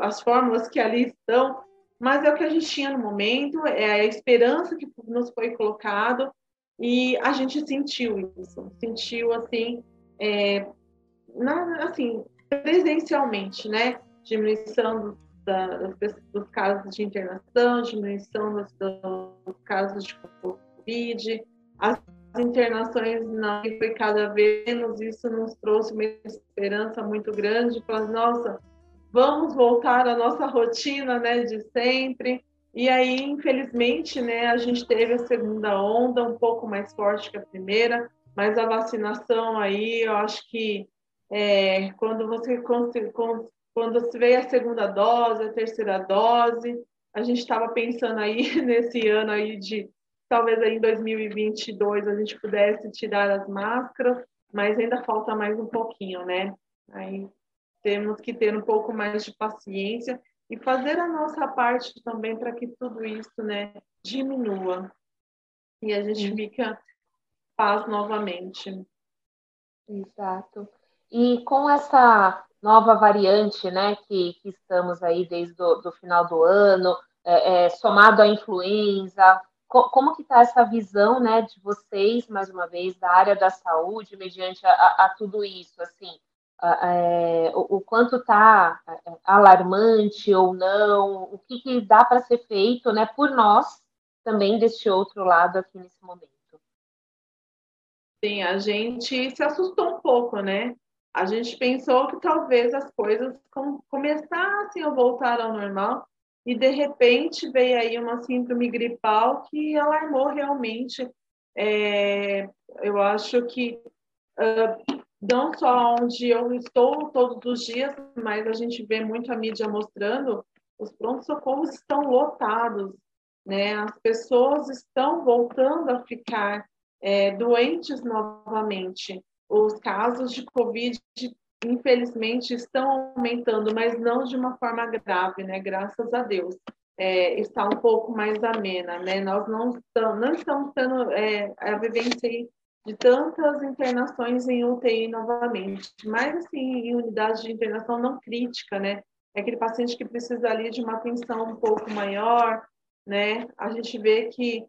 as fórmulas que ali estão, mas é o que a gente tinha no momento, é a esperança que nos foi colocado e a gente sentiu isso, sentiu assim, é, na, assim presencialmente, né? Diminuição da, das, dos casos de internação, diminuição dos, dos casos de Covid, as internações não foi cada vez menos, isso nos trouxe uma esperança muito grande, para nossa, vamos voltar à nossa rotina, né, de sempre. E aí, infelizmente, né, a gente teve a segunda onda um pouco mais forte que a primeira, mas a vacinação aí, eu acho que é, quando você quando se veio a segunda dose, a terceira dose, a gente estava pensando aí *laughs* nesse ano aí de talvez aí em 2022 a gente pudesse tirar as máscaras, mas ainda falta mais um pouquinho, né? Aí temos que ter um pouco mais de paciência e fazer a nossa parte também para que tudo isso, né, diminua e a gente Sim. fica paz novamente. Exato. E com essa nova variante, né, que, que estamos aí desde o do final do ano, é, é, somado à influenza, como que está essa visão, né, de vocês, mais uma vez, da área da saúde, mediante a, a, tudo isso, assim, a, é, o, o, quanto está é, alarmante ou não, o que, que dá para ser feito, né, por nós, também deste outro lado aqui nesse momento. Sim, a gente se assustou um pouco, né? A gente pensou que talvez as coisas começassem a voltar ao normal, e de repente veio aí uma síndrome gripal que alarmou realmente é, eu acho que uh, não só onde eu estou todos os dias, mas a gente vê muito a mídia mostrando, os prontos-socorros estão lotados, né? As pessoas estão voltando a ficar é, doentes novamente. Os casos de Covid, infelizmente, estão aumentando, mas não de uma forma grave, né? Graças a Deus. É, está um pouco mais amena, né? Nós não estamos, não estamos tendo é, a vivência de tantas internações em UTI novamente, mas assim, em unidade de internação não crítica, né? É aquele paciente que precisa ali de uma atenção um pouco maior, né? A gente vê que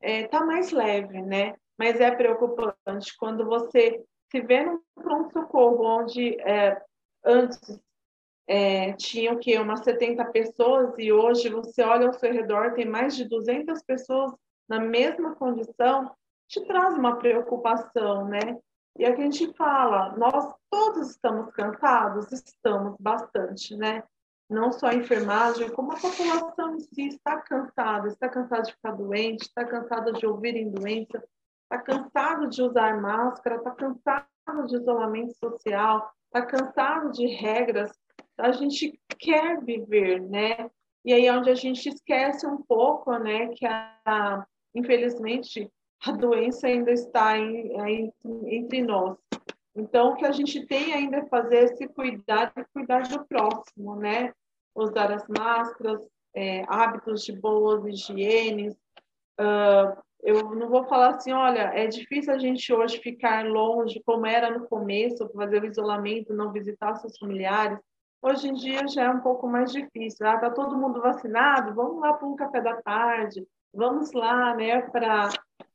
está é, mais leve, né? Mas é preocupante quando você se vê num pronto-socorro onde é, antes é, tinha o quê? Umas 70 pessoas e hoje você olha ao seu redor, tem mais de 200 pessoas na mesma condição, te traz uma preocupação, né? E a gente fala, nós todos estamos cansados? Estamos bastante, né? Não só a enfermagem, como a população em si está cansada, está cansada de ficar doente, está cansada de ouvir em doença, está cansado de usar máscara, está cansado de isolamento social, está cansado de regras. A gente quer viver, né? E aí é onde a gente esquece um pouco, né, que a, infelizmente a doença ainda está em, em, entre nós. Então, o que a gente tem ainda é fazer se cuidar e cuidar do próximo, né? Usar as máscaras, é, hábitos de boas higienes. Uh, eu não vou falar assim, olha, é difícil a gente hoje ficar longe, como era no começo, fazer o isolamento, não visitar seus familiares. Hoje em dia já é um pouco mais difícil. Ah, tá todo mundo vacinado? Vamos lá para um café da tarde. Vamos lá, né, para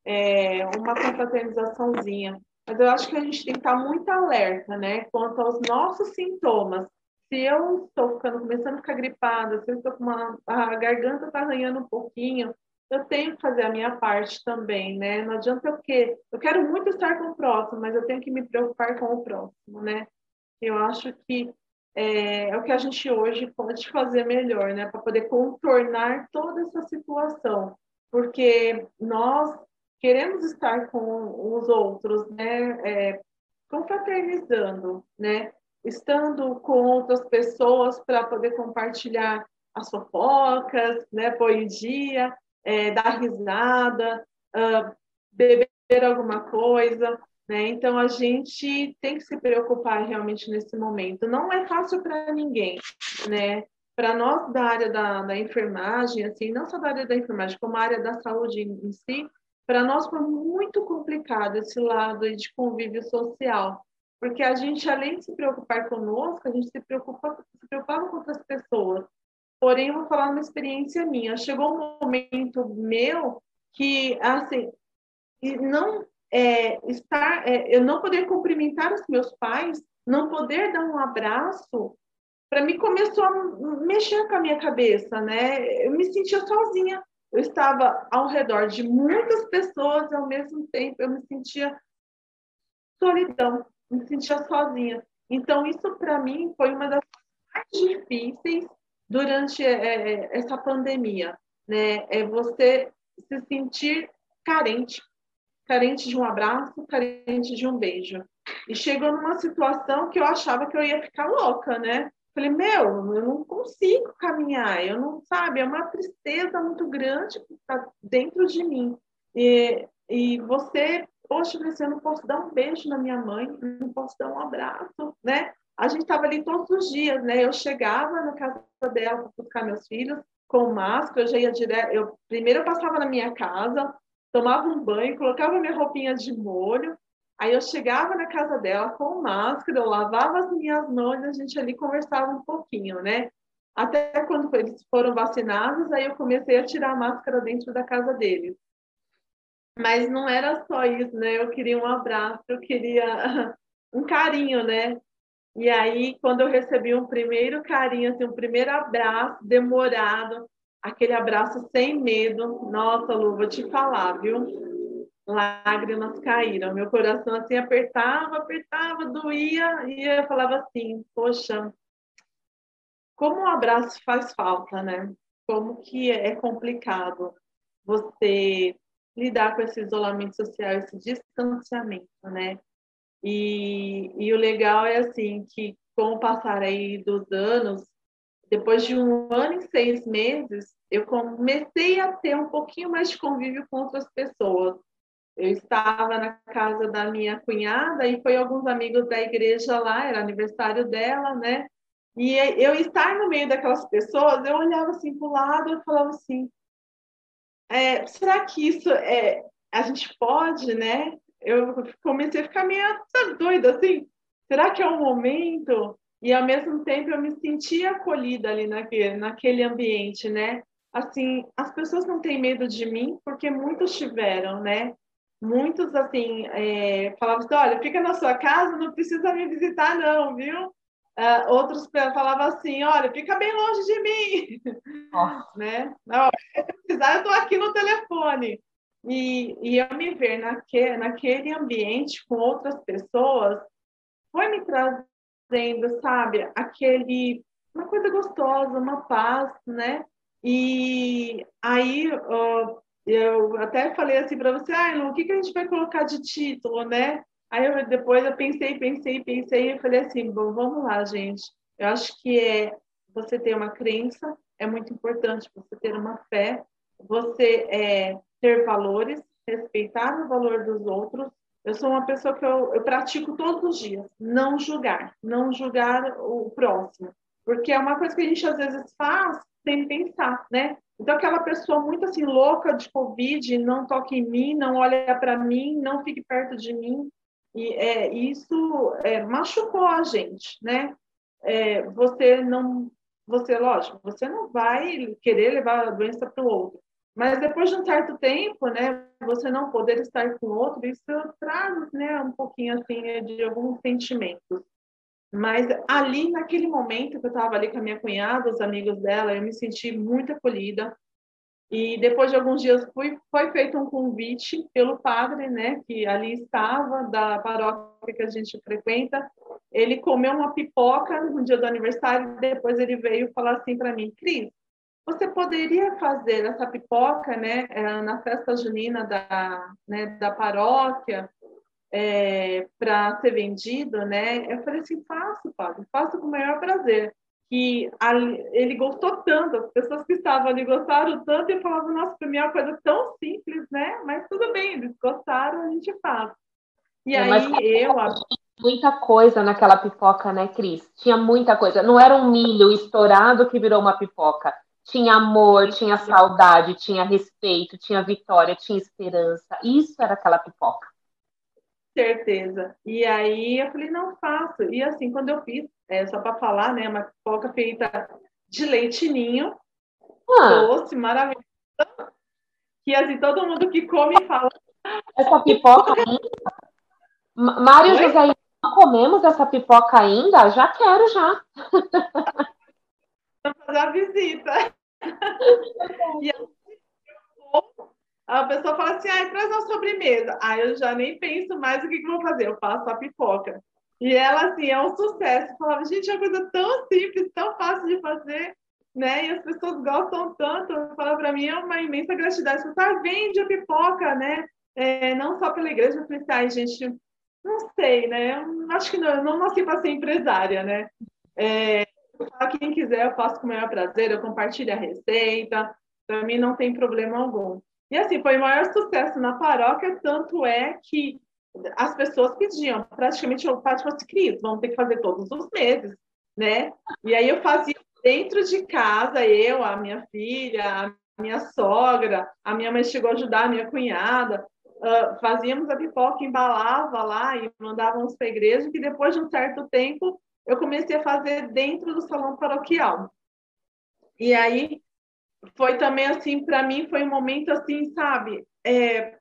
é, uma confraternizaçãozinha. Mas eu acho que a gente tem que estar muito alerta, né, quanto aos nossos sintomas. Se eu estou ficando, começando a ficar gripada, se eu estou com uma, a garganta está arranhando um pouquinho, eu tenho que fazer a minha parte também, né? Não adianta o quê? Eu quero muito estar com o próximo, mas eu tenho que me preocupar com o próximo, né? Eu acho que é, é o que a gente hoje pode fazer melhor, né? Para poder contornar toda essa situação. Porque nós queremos estar com os outros, né? É, confraternizando, né? Estando com outras pessoas para poder compartilhar as fofocas, né? Poesia, é, dar risada, uh, beber alguma coisa, né? Então a gente tem que se preocupar realmente nesse momento. Não é fácil para ninguém, né? Para nós da área da, da enfermagem, assim, não só da área da enfermagem, como a área da saúde em si, para nós foi muito complicado esse lado de convívio social, porque a gente, além de se preocupar conosco, a gente se, preocupa, se preocupava com outras pessoas. Porém, eu vou falar uma experiência minha. Chegou um momento meu que, assim, não é, estar, é, eu não poder cumprimentar os meus pais, não poder dar um abraço, para mim começou a mexer com a minha cabeça, né? Eu me sentia sozinha eu estava ao redor de muitas pessoas ao mesmo tempo eu me sentia solidão, me sentia sozinha. Então isso para mim foi uma das mais difíceis durante é, é, essa pandemia, né? É você se sentir carente, carente de um abraço, carente de um beijo. E chegou numa situação que eu achava que eu ia ficar louca, né? Falei, meu, eu não consigo caminhar, eu não, sabe, é uma tristeza muito grande que está dentro de mim. E, e você, poxa, você não posso dar um beijo na minha mãe, não posso dar um abraço, né? A gente estava ali todos os dias, né? Eu chegava na casa dela para buscar meus filhos com máscara, eu já ia direto. Eu, primeiro eu passava na minha casa, tomava um banho, colocava minha roupinha de molho, Aí eu chegava na casa dela com máscara, eu lavava as minhas mãos e a gente ali conversava um pouquinho, né? Até quando eles foram vacinados, aí eu comecei a tirar a máscara dentro da casa deles. Mas não era só isso, né? Eu queria um abraço, eu queria *laughs* um carinho, né? E aí, quando eu recebi um primeiro carinho, assim, um primeiro abraço demorado, aquele abraço sem medo, nossa, Lu, vou te falar, viu? lágrimas caíram. Meu coração assim apertava, apertava, doía e eu falava assim: poxa, como um abraço faz falta, né? Como que é complicado você lidar com esse isolamento social, esse distanciamento, né? E, e o legal é assim que com o passar aí dos anos, depois de um ano e seis meses, eu comecei a ter um pouquinho mais de convívio com outras pessoas. Eu estava na casa da minha cunhada e foi alguns amigos da igreja lá, era aniversário dela, né? E eu estar no meio daquelas pessoas, eu olhava assim para o lado e falava assim: é, será que isso é, a gente pode, né? Eu comecei a ficar meio doida assim. Será que é um momento? E ao mesmo tempo eu me sentia acolhida ali naquele, naquele ambiente, né? Assim, as pessoas não têm medo de mim porque muitos tiveram, né? Muitos assim é, falavam assim, olha, fica na sua casa, não precisa me visitar não, viu? Uh, outros falavam assim, olha, fica bem longe de mim, *laughs* né? Não, se precisar, eu estou aqui no telefone. E, e eu me ver naque, naquele ambiente com outras pessoas foi me trazendo, sabe, aquele uma coisa gostosa, uma paz, né? E aí eu até falei assim para você, ah, Lu, o que, que a gente vai colocar de título, né? Aí eu, depois eu pensei, pensei, pensei e falei assim, bom, vamos lá, gente. Eu acho que é você ter uma crença é muito importante, você ter uma fé, você é, ter valores, respeitar o valor dos outros. Eu sou uma pessoa que eu, eu pratico todos os dias, não julgar, não julgar o próximo, porque é uma coisa que a gente às vezes faz sem pensar, né? Então, aquela pessoa muito assim, louca de Covid, não toque em mim, não olha para mim, não fique perto de mim. E é, isso é, machucou a gente, né? É, você não, você, lógico, você não vai querer levar a doença para o outro, mas depois de um certo tempo, né, você não poder estar com outro, isso traz, né, um pouquinho assim de alguns sentimentos. Mas ali, naquele momento que eu estava ali com a minha cunhada, os amigos dela, eu me senti muito acolhida, e depois de alguns dias fui, foi feito um convite pelo padre, né, que ali estava, da paróquia que a gente frequenta. Ele comeu uma pipoca no dia do aniversário, e depois ele veio falar assim para mim, Cris, você poderia fazer essa pipoca, né, é, na festa junina da, né, da paróquia, é, para ser vendido, né? Eu falei assim, faço, padre, faço com o maior prazer que ele gostou tanto, as pessoas que estavam ali gostaram tanto e falavam, nossa, para mim é uma coisa tão simples, né? Mas tudo bem, eles gostaram, a gente faz. E é, aí eu. Muita coisa naquela pipoca, né, Cris? Tinha muita coisa. Não era um milho estourado que virou uma pipoca. Tinha amor, tinha saudade, tinha respeito, tinha vitória, tinha esperança. Isso era aquela pipoca. Certeza. E aí eu falei, não faço. E assim, quando eu fiz, é, só para falar, né? Uma pipoca feita de leitinho, ah. doce, maravilhosa. Que assim, todo mundo que come fala. Essa pipoca *laughs* ainda. Mário Oi? José, não comemos essa pipoca ainda? Já quero, já. *laughs* Vamos fazer a visita. E a pessoa fala assim, ah, traz uma sobremesa. Aí eu já nem penso mais o que, que vou fazer, eu faço a pipoca. E ela, assim, é um sucesso. Falava, gente, é uma coisa tão simples, tão fácil de fazer, né? E as pessoas gostam tanto. Fala para mim, é uma imensa gratidão. Você tá, vende a pipoca, né? É, não só pela igreja, eu falei ai, gente, não sei, né? Eu acho que não, eu não nasci para ser empresária, né? É, quem quiser, eu faço com o maior prazer, eu compartilho a receita, para mim não tem problema algum. E assim, foi o maior sucesso na paróquia, tanto é que as pessoas pediam, praticamente eu Fátima assim, Cris, vamos ter que fazer todos os meses, né? E aí eu fazia dentro de casa, eu, a minha filha, a minha sogra, a minha mãe chegou a ajudar a minha cunhada, uh, fazíamos a pipoca, embalava lá e mandávamos para a igreja, que depois de um certo tempo eu comecei a fazer dentro do salão paroquial. E aí foi também assim, para mim foi um momento assim, sabe? É,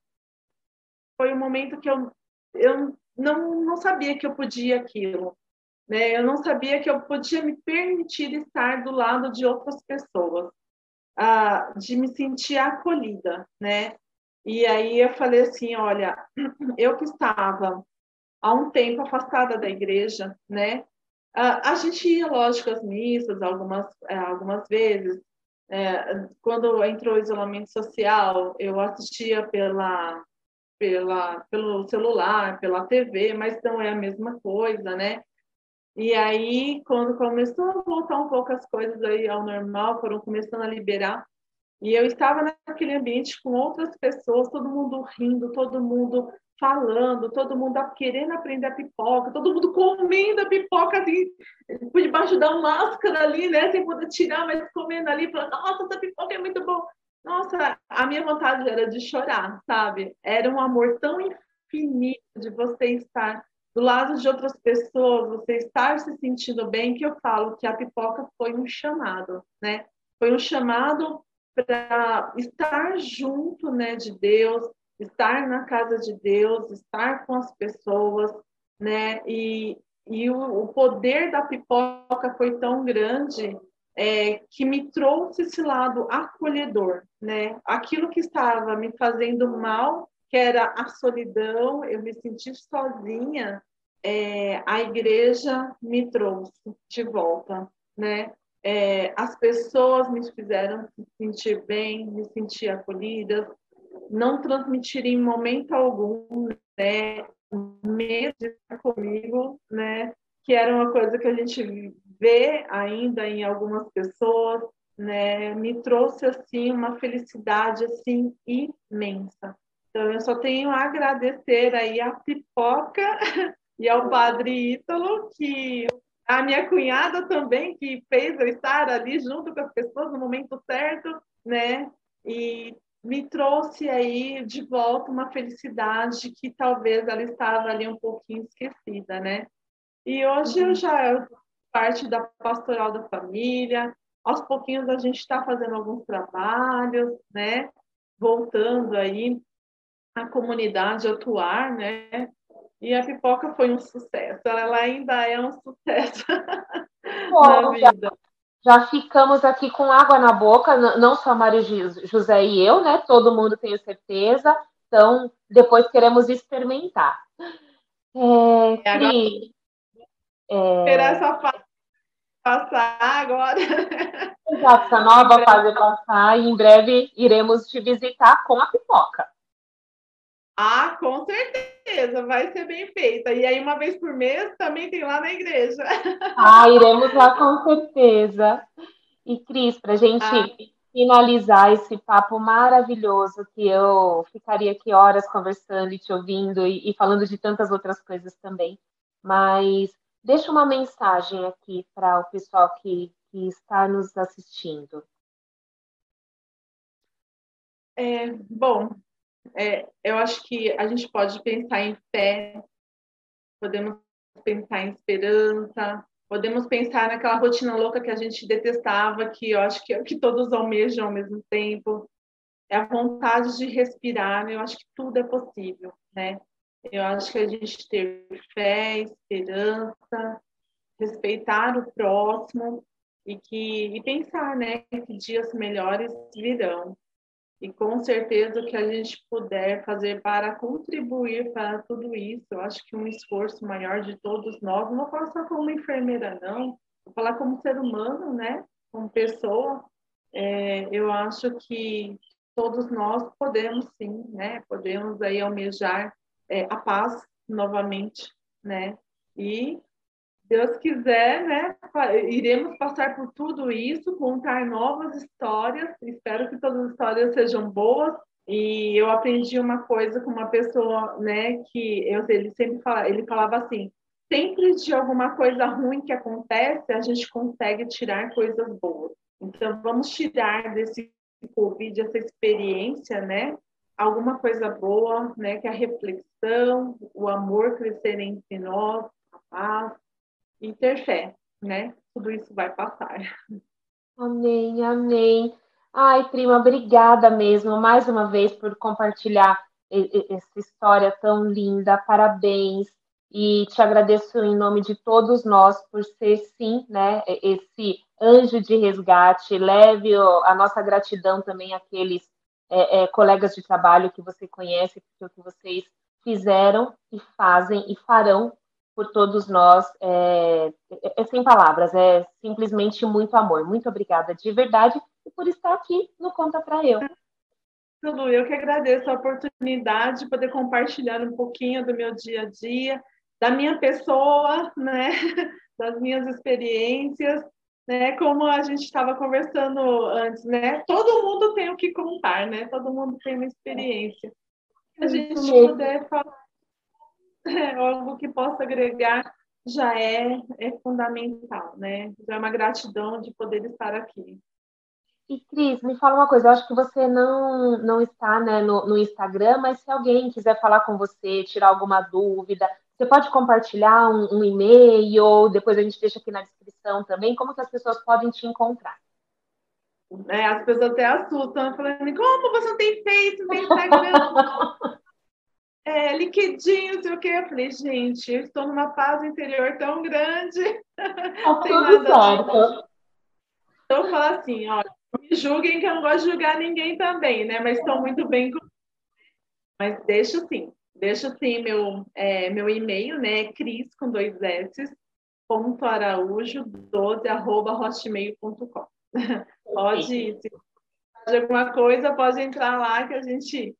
foi um momento que eu eu não, não sabia que eu podia aquilo. Né? Eu não sabia que eu podia me permitir estar do lado de outras pessoas, ah, de me sentir acolhida, né? E aí eu falei assim, olha, *clears throat* eu que estava há um tempo afastada da igreja, né? A gente ia, lógico, às missas algumas, é, algumas vezes, É, quando entrou o isolamento social, eu assistia pela, pela, pelo celular, pela TV, mas não é a mesma coisa, né? E aí, quando começou a voltar um pouco as coisas aí ao normal, foram começando a liberar, e eu estava naquele ambiente com outras pessoas, todo mundo rindo, todo mundo falando, todo mundo querendo aprender a pipoca, todo mundo comendo a pipoca assim, por debaixo da máscara ali, né? Sem poder tirar, mas comendo ali, falando, nossa, essa pipoca é muito boa. Nossa, a minha vontade era de chorar, sabe? Era um amor tão infinito de você estar do lado de outras pessoas, você estar se sentindo bem, que eu falo que a pipoca foi um chamado, né? Foi um chamado para estar junto, né, de Deus, estar na casa de Deus, estar com as pessoas, né? E, e o, o poder da pipoca foi tão grande é, que me trouxe esse lado acolhedor, né? Aquilo que estava me fazendo mal, que era a solidão, eu me senti sozinha, é, a igreja me trouxe de volta, né? É, as pessoas me fizeram se sentir bem, me sentir acolhida, não transmitir em momento algum, né, medo de comigo, né, que era uma coisa que a gente vê ainda em algumas pessoas, né, me trouxe assim uma felicidade assim imensa. Então eu só tenho a agradecer aí a pipoca *laughs* e ao Padre Ítalo que a minha cunhada também que fez eu estar ali junto com as pessoas no momento certo, né? E me trouxe aí de volta uma felicidade que talvez ela estava ali um pouquinho esquecida, né? E hoje eu já parte da pastoral da família, aos pouquinhos a gente está fazendo alguns trabalhos, né? Voltando aí a comunidade atuar, né? E a pipoca foi um sucesso, ela ainda é um sucesso *laughs* na vida já ficamos aqui com água na boca, não só Mário José e eu, né? Todo mundo tenho certeza. Então, depois queremos experimentar. É, Cri, é... Esperar essa fase passar agora. Exato, essa nova fase passar e em breve iremos te visitar com a pipoca. Ah, com certeza, vai ser bem feita. E aí, uma vez por mês, também tem lá na igreja. *laughs* Ah, iremos lá com certeza. E, Cris, para a gente ah. finalizar esse papo maravilhoso, que eu ficaria aqui horas conversando e te ouvindo e, e falando de tantas outras coisas também. Mas deixa uma mensagem aqui para o pessoal que, que está nos assistindo. É, bom, é, eu acho que a gente pode pensar em fé, podemos pensar em esperança, podemos pensar naquela rotina louca que a gente detestava, que eu acho que é que todos almejam ao mesmo tempo. É a vontade de respirar, eu acho que tudo é possível, né? Eu acho que a gente ter fé, esperança, respeitar o próximo e que e pensar, né, que dias melhores virão e com certeza o que a gente puder fazer para contribuir para tudo isso, eu acho que um esforço maior de todos nós, não vou falar só como enfermeira, não, vou falar como ser humano, né? Como pessoa, é, eu acho que todos nós podemos sim, né? Podemos aí almejar é, a paz novamente, né? E Deus quiser, né, iremos passar por tudo isso, contar novas histórias. Espero que todas as histórias sejam boas. E eu aprendi uma coisa com uma pessoa, né, que eu, ele sempre fala, ele falava assim: sempre de alguma coisa ruim que acontece, a gente consegue tirar coisas boas. Então, vamos tirar desse Covid, essa experiência, né, alguma coisa boa, né, que é a reflexão, o amor crescer entre nós, a paz, e ter fé, né? Tudo isso vai passar. Amém, amém. Ai, prima, obrigada mesmo mais uma vez por compartilhar essa história tão linda. Parabéns. E te agradeço em nome de todos nós por ser, sim, né, esse anjo de resgate. Leve a nossa gratidão também àqueles é, é, colegas de trabalho que você conhece, porque o que vocês fizeram e fazem e farão por todos nós. É, é, é, sem palavras, é simplesmente muito amor. Muito obrigada de verdade. e por estar aqui no Conta Pra Eu. Lu, eu que agradeço a oportunidade de poder compartilhar um pouquinho do meu dia a dia, da minha pessoa, né? *laughs* das minhas experiências, né? Como a gente estava conversando antes, né? Todo mundo tem o que contar, né? Todo mundo tem uma experiência. Se a gente puder falar é, *laughs* algo que possa agregar, já é, é fundamental, né? Já é uma gratidão de poder estar aqui. E Cris, me fala uma coisa, eu acho que você não, não está né, no, no Instagram, mas se alguém quiser falar com você, tirar alguma dúvida, você pode compartilhar um, um e-mail, ou depois a gente deixa aqui na descrição também, como que as pessoas podem te encontrar? É, as pessoas até assustam, falando, como você não tem não tem Instagram? *laughs* é, LinkedIn, não sei o quê. Eu falei, gente, eu estou numa paz interior tão grande. Tá tudo certo. Então, eu falo assim, olha, me julguem que eu não gosto de julgar ninguém também, né? Mas estou muito bem com. Mas deixo sim, deixo sim meu, é, meu e-mail, né? Cris com dois S, ponto araújo 12 arroba hotmail.com. *laughs* Pode, se de alguma coisa, pode entrar lá que a gente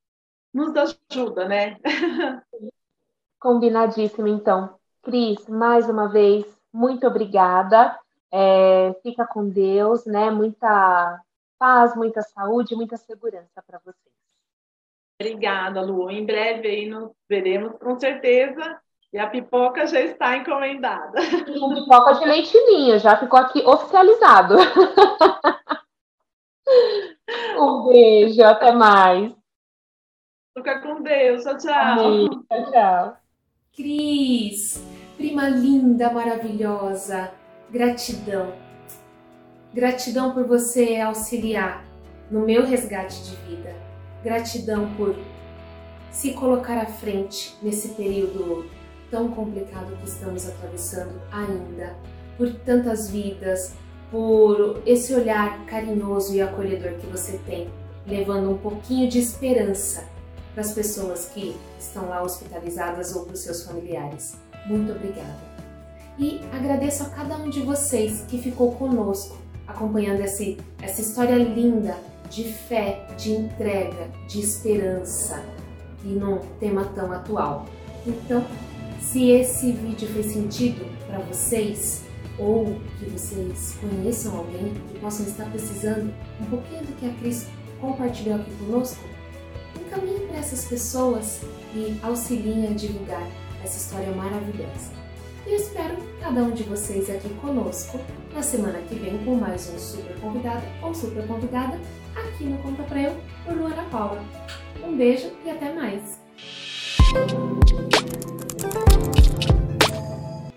nos ajuda, né? *laughs* Combinadíssimo, então. Cris, mais uma vez, muito obrigada. É, fica com Deus, né? Muita paz, muita saúde, muita segurança para vocês. Obrigada, Lu. Em breve aí nos veremos com certeza. E a pipoca já está encomendada. E a pipoca de leite ninho já ficou aqui oficializado. *laughs* um beijo, até mais. Fica com Deus. Tchau, tchau. Amém. Tchau, tchau. Cris, prima linda, maravilhosa. Gratidão. Gratidão por você auxiliar no meu resgate de vida. Gratidão por se colocar à frente nesse período tão complicado que estamos atravessando ainda, por tantas vidas, por esse olhar carinhoso e acolhedor que você tem, levando um pouquinho de esperança para as pessoas que estão lá hospitalizadas ou para os seus familiares. Muito obrigada. E agradeço a cada um de vocês que ficou conosco, acompanhando esse, essa história linda de fé, de entrega, de esperança e num tema tão atual. Então, se esse vídeo fez sentido para vocês, ou que vocês conheçam alguém que possam estar precisando um pouquinho do que a Cris compartilhou aqui conosco, encaminhe para essas pessoas e auxiliem a divulgar essa história maravilhosa. E eu espero cada um de vocês aqui conosco na semana que vem com mais um super convidado ou super convidada aqui no Conta Pra Eu por Luana Paula. Um beijo e até mais!